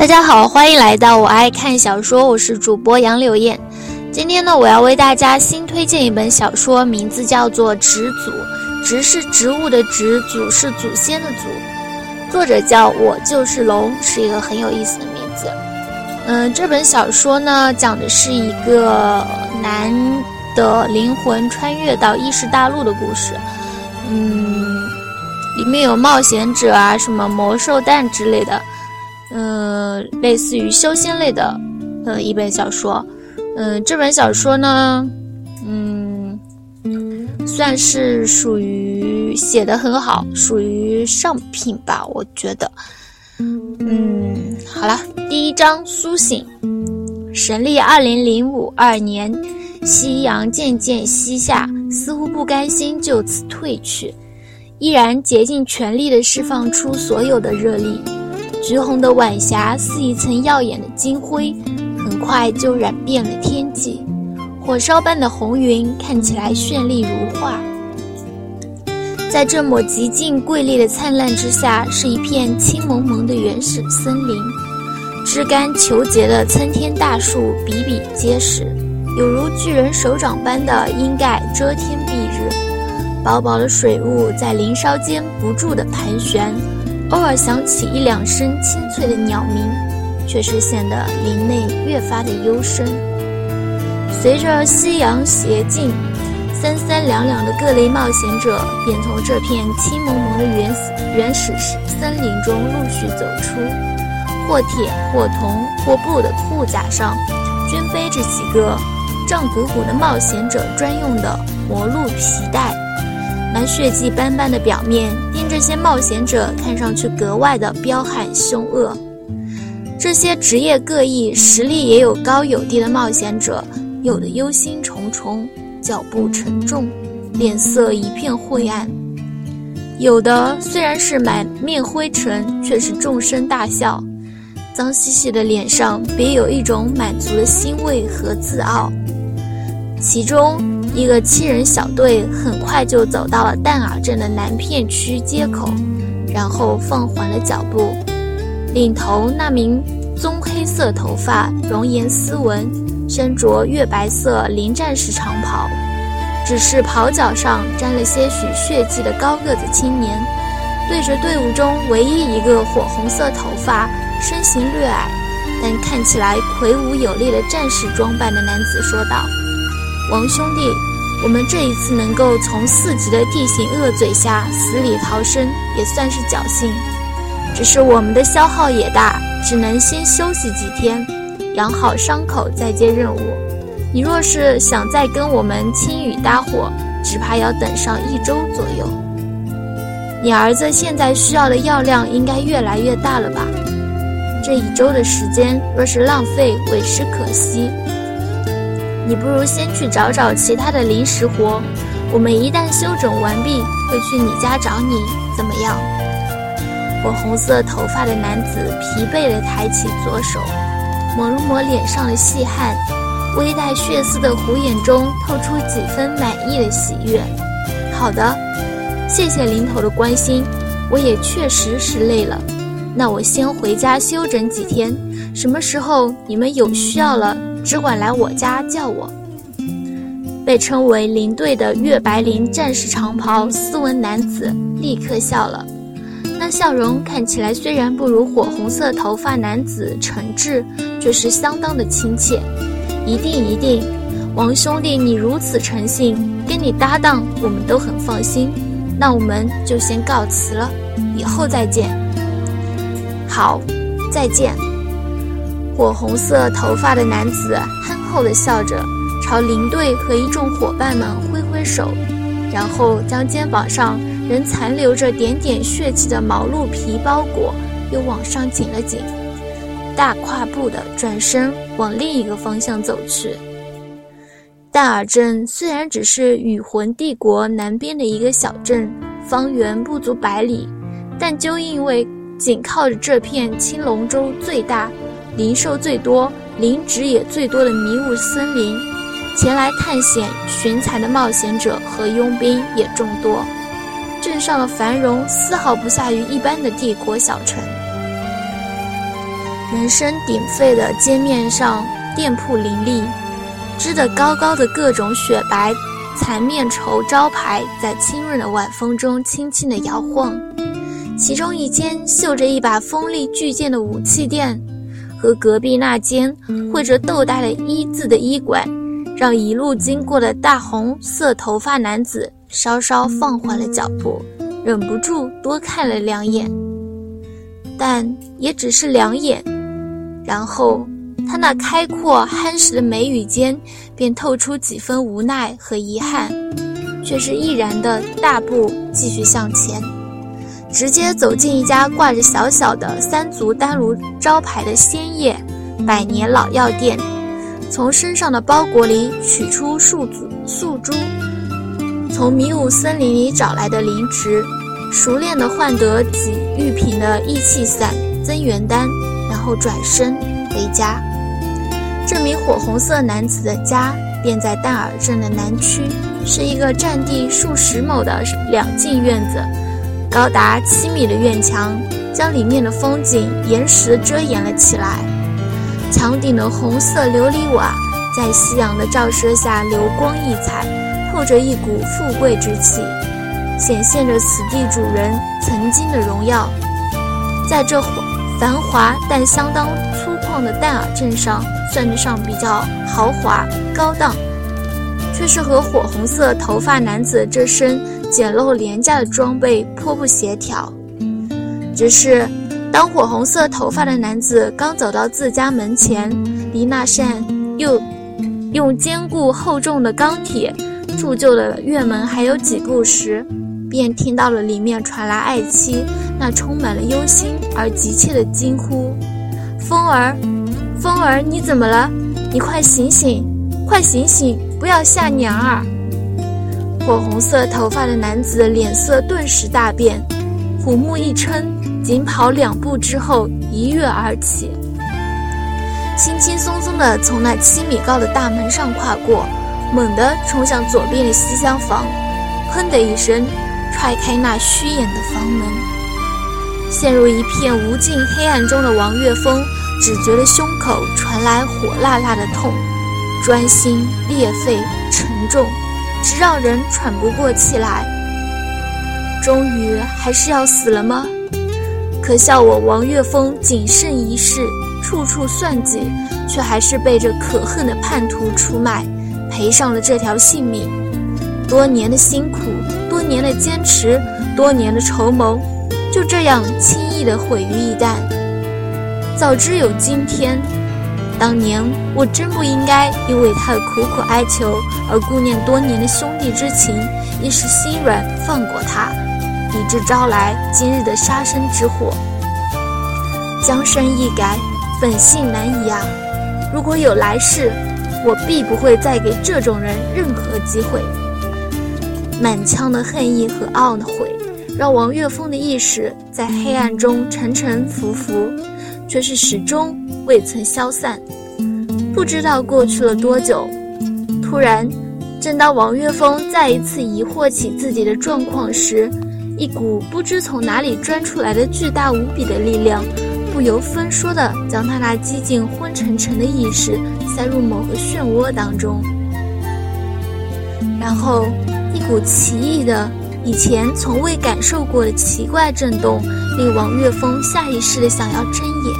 大家好，欢迎来到我爱看小说，我是主播杨柳燕。今天呢，我要为大家新推荐一本小说，名字叫做《植祖》，植是植物的植，祖是祖先的祖。作者叫我就是龙，是一个很有意思的名字。嗯，这本小说呢，讲的是一个男的灵魂穿越到异世大陆的故事。嗯，里面有冒险者啊，什么魔兽蛋之类的。嗯，类似于修仙类的，呃，一本小说。嗯，这本小说呢，嗯，算是属于写的很好，属于上品吧，我觉得。嗯，好了，第一章苏醒。神历二零零五二年，夕阳渐渐西下，似乎不甘心就此退去，依然竭尽全力地释放出所有的热力。橘红的晚霞似一层耀眼的金辉，很快就染遍了天际。火烧般的红云看起来绚丽如画。在这抹极尽瑰丽的灿烂之下，是一片青蒙蒙的原始森林，枝干虬结的参天大树比比皆是，有如巨人手掌般的阴盖遮天蔽日。薄薄的水雾在林梢间不住地盘旋。偶尔响起一两声清脆的鸟鸣，却是显得林内越发的幽深。随着夕阳斜近，三三两两的各类冒险者便从这片青蒙蒙的原始原始森林中陆续走出，或铁或铜或布的护甲上，均背着几个胀鼓鼓的冒险者专用的魔鹿皮带。满血迹斑斑的表面，令这些冒险者看上去格外的彪悍凶恶。这些职业各异、实力也有高有低的冒险者，有的忧心忡忡，脚步沉重，脸色一片晦暗；有的虽然是满面灰尘，却是众声大笑，脏兮兮的脸上别有一种满足的欣慰和自傲。其中。一个七人小队很快就走到了淡尔镇的南片区街口，然后放缓了脚步。领头那名棕黑色头发、容颜斯文、身着月白色临战士长袍，只是袍角上沾了些许血迹的高个子青年，对着队伍中唯一一个火红色头发、身形略矮但看起来魁梧有力的战士装扮的男子说道。王兄弟，我们这一次能够从四级的地形恶嘴下死里逃生，也算是侥幸。只是我们的消耗也大，只能先休息几天，养好伤口再接任务。你若是想再跟我们青雨搭伙，只怕要等上一周左右。你儿子现在需要的药量应该越来越大了吧？这一周的时间若是浪费，委实可惜。你不如先去找找其他的临时活，我们一旦休整完毕，会去你家找你，怎么样？火红色头发的男子疲惫地抬起左手，抹了抹脸上的细汗，微带血丝的虎眼中透出几分满意的喜悦。好的，谢谢林头的关心，我也确实是累了，那我先回家休整几天，什么时候你们有需要了？只管来我家叫我。被称为林队的月白林战士长袍斯文男子立刻笑了，那笑容看起来虽然不如火红色头发男子诚挚，却是相当的亲切。一定一定，王兄弟你如此诚信，跟你搭档我们都很放心。那我们就先告辞了，以后再见。好，再见。火红色头发的男子憨厚地笑着，朝林队和一众伙伴们挥挥手，然后将肩膀上仍残留着点点血迹的毛鹿皮包裹又往上紧了紧，大跨步地转身往另一个方向走去。戴尔镇虽然只是雨魂帝国南边的一个小镇，方圆不足百里，但就因为紧靠着这片青龙洲最大。灵兽最多、灵植也最多的迷雾森林，前来探险寻财的冒险者和佣兵也众多。镇上的繁荣丝毫不下于一般的帝国小城。人声鼎沸的街面上，店铺林立，支得高高的各种雪白蚕面绸招牌在清润的晚风中轻轻地摇晃。其中一间绣着一把锋利巨剑的武器店，和隔壁那间绘着豆大的“一”字的医馆，让一路经过的大红色头发男子稍稍放缓了脚步，忍不住多看了两眼。但也只是两眼，然后他那开阔憨实的眉宇间便透出几分无奈和遗憾，却是毅然的大步继续向前，直接走进一家挂着小小的三足丹炉招牌的鲜叶百年老药店，从身上的包裹里取出数组素珠，从迷雾森林里找来的灵芝。熟练地换得几玉瓶的益气散、增元丹，然后转身回家。这名火红色男子的家便在淡尔镇的南区，是一个占地数十亩的两进院子，高达七米的院墙将里面的风景岩石遮掩了起来。墙顶的红色琉璃瓦在夕阳的照射下流光溢彩，透着一股富贵之气。显现着此地主人曾经的荣耀，在这繁华但相当粗犷的戴尔镇上，算得上比较豪华高档，却是和火红色头发男子这身简陋廉价的装备颇不协调。只是，当火红色头发的男子刚走到自家门前，离那扇又用坚固厚重的钢铁铸就的院门还有几步时，便听到了里面传来爱妻那充满了忧心而急切的惊呼：“风儿，风儿，你怎么了？你快醒醒，快醒醒，不要吓娘儿！”火红色头发的男子脸色顿时大变，虎目一撑，紧跑两步之后一跃而起，轻轻松松地从那七米高的大门上跨过，猛地冲向左边的西厢房，砰的一声。踹开那虚掩的房门，陷入一片无尽黑暗中的王岳峰，只觉得胸口传来火辣辣的痛，钻心裂肺，沉重，直让人喘不过气来。终于还是要死了吗？可笑我王岳峰谨慎一世，处处算计，却还是被这可恨的叛徒出卖，赔上了这条性命。多年的辛苦。多年的坚持，多年的筹谋，就这样轻易的毁于一旦。早知有今天，当年我真不应该因为他的苦苦哀求而顾念多年的兄弟之情，一时心软放过他，以致招来今日的杀身之祸。江山易改，本性难移啊！如果有来世，我必不会再给这种人任何机会。满腔的恨意和懊悔，让王岳峰的意识在黑暗中沉沉浮浮，却是始终未曾消散。不知道过去了多久，突然，正当王岳峰再一次疑惑起自己的状况时，一股不知从哪里钻出来的巨大无比的力量，不由分说的将他那几近昏沉沉的意识塞入某个漩涡当中，然后。一股奇异的、以前从未感受过的奇怪震动，令王岳峰下意识的想要睁眼。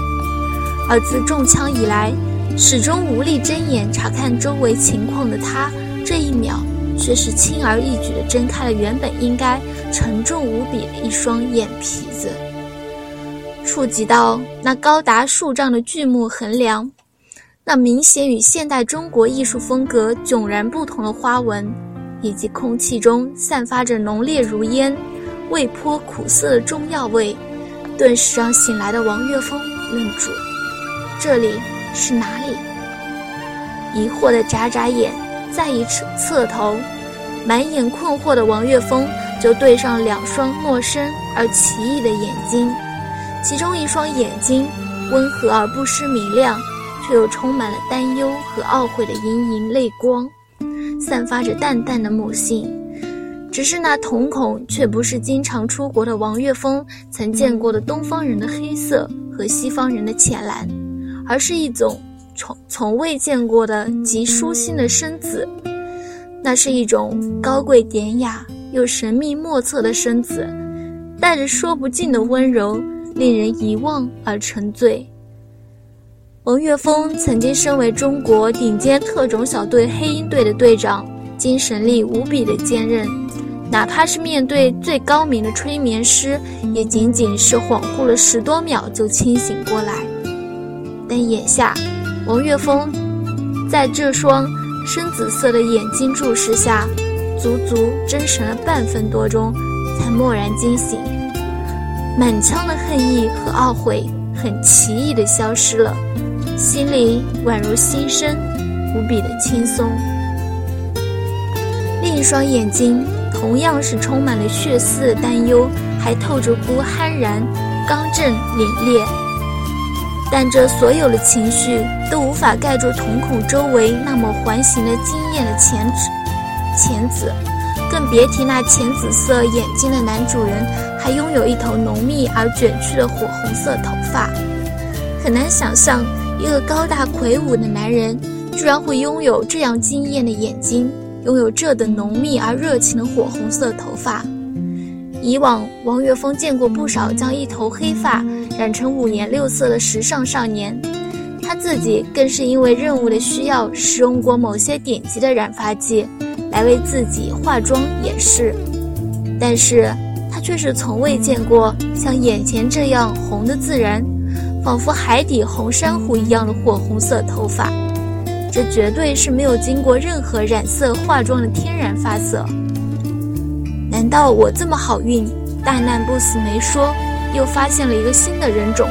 而自中枪以来，始终无力睁眼查看周围情况的他，这一秒却是轻而易举地睁开了原本应该沉重无比的一双眼皮子，触及到那高达数丈的巨木横梁，那明显与现代中国艺术风格迥然不同的花纹。以及空气中散发着浓烈如烟、味颇苦涩的中药味，顿时让醒来的王岳峰愣住。这里是哪里？疑惑的眨眨眼，再一侧侧头，满眼困惑的王岳峰就对上两双陌生而奇异的眼睛，其中一双眼睛温和而不失明亮，却又充满了担忧和懊悔的盈盈泪光。散发着淡淡的母性，只是那瞳孔却不是经常出国的王岳峰曾见过的东方人的黑色和西方人的浅蓝。而是一种从从未见过的极舒心的身子。那是一种高贵典雅又神秘莫测的身子，带着说不尽的温柔，令人遗忘而沉醉。王岳峰曾经身为中国顶尖特种小队黑鹰队的队长，精神力无比的坚韧，哪怕是面对最高明的催眠师，也仅仅是恍惚了十多秒就清醒过来。但眼下，王岳峰在这双深紫色的眼睛注视下，足足睁神了半分多钟，才蓦然惊醒，满腔的恨意和懊悔很奇异的消失了。心里宛如新生，无比的轻松。另一双眼睛同样是充满了血丝的担忧，还透着股酣然、刚正、凛冽。但这所有的情绪都无法盖住瞳孔周围那抹环形的惊艳的浅紫，浅紫，更别提那浅紫色眼睛的男主人还拥有一头浓密而卷曲的火红色头发，很难想象。一个高大魁梧的男人，居然会拥有这样惊艳的眼睛，拥有这等浓密而热情的火红色头发。以往，王岳峰见过不少将一头黑发染成五颜六色的时尚少年，他自己更是因为任务的需要，使用过某些顶级的染发剂，来为自己化妆掩饰。但是，他却是从未见过像眼前这样红的自然。仿佛海底红珊瑚一样的火红色头发，这绝对是没有经过任何染色化妆的天然发色。难道我这么好运，大难不死没说，又发现了一个新的人种？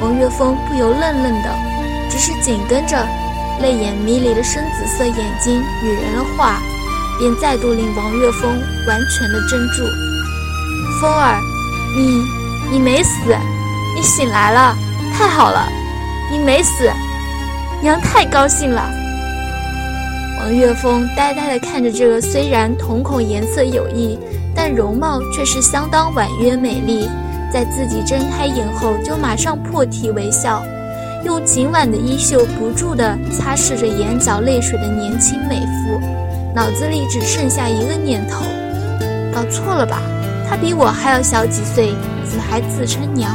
王岳峰不由愣愣的，只是紧跟着泪眼迷离的深紫色眼睛女人的话，便再度令王岳峰完全的怔住。风儿，你，你没死。你醒来了，太好了！你没死，娘太高兴了。王岳峰呆呆的看着这个虽然瞳孔颜色有异，但容貌却是相当婉约美丽，在自己睁开眼后就马上破涕为笑，用紧挽的衣袖不住地擦拭着眼角泪水的年轻美妇，脑子里只剩下一个念头：搞错了吧？她比我还要小几岁，怎么还自称娘？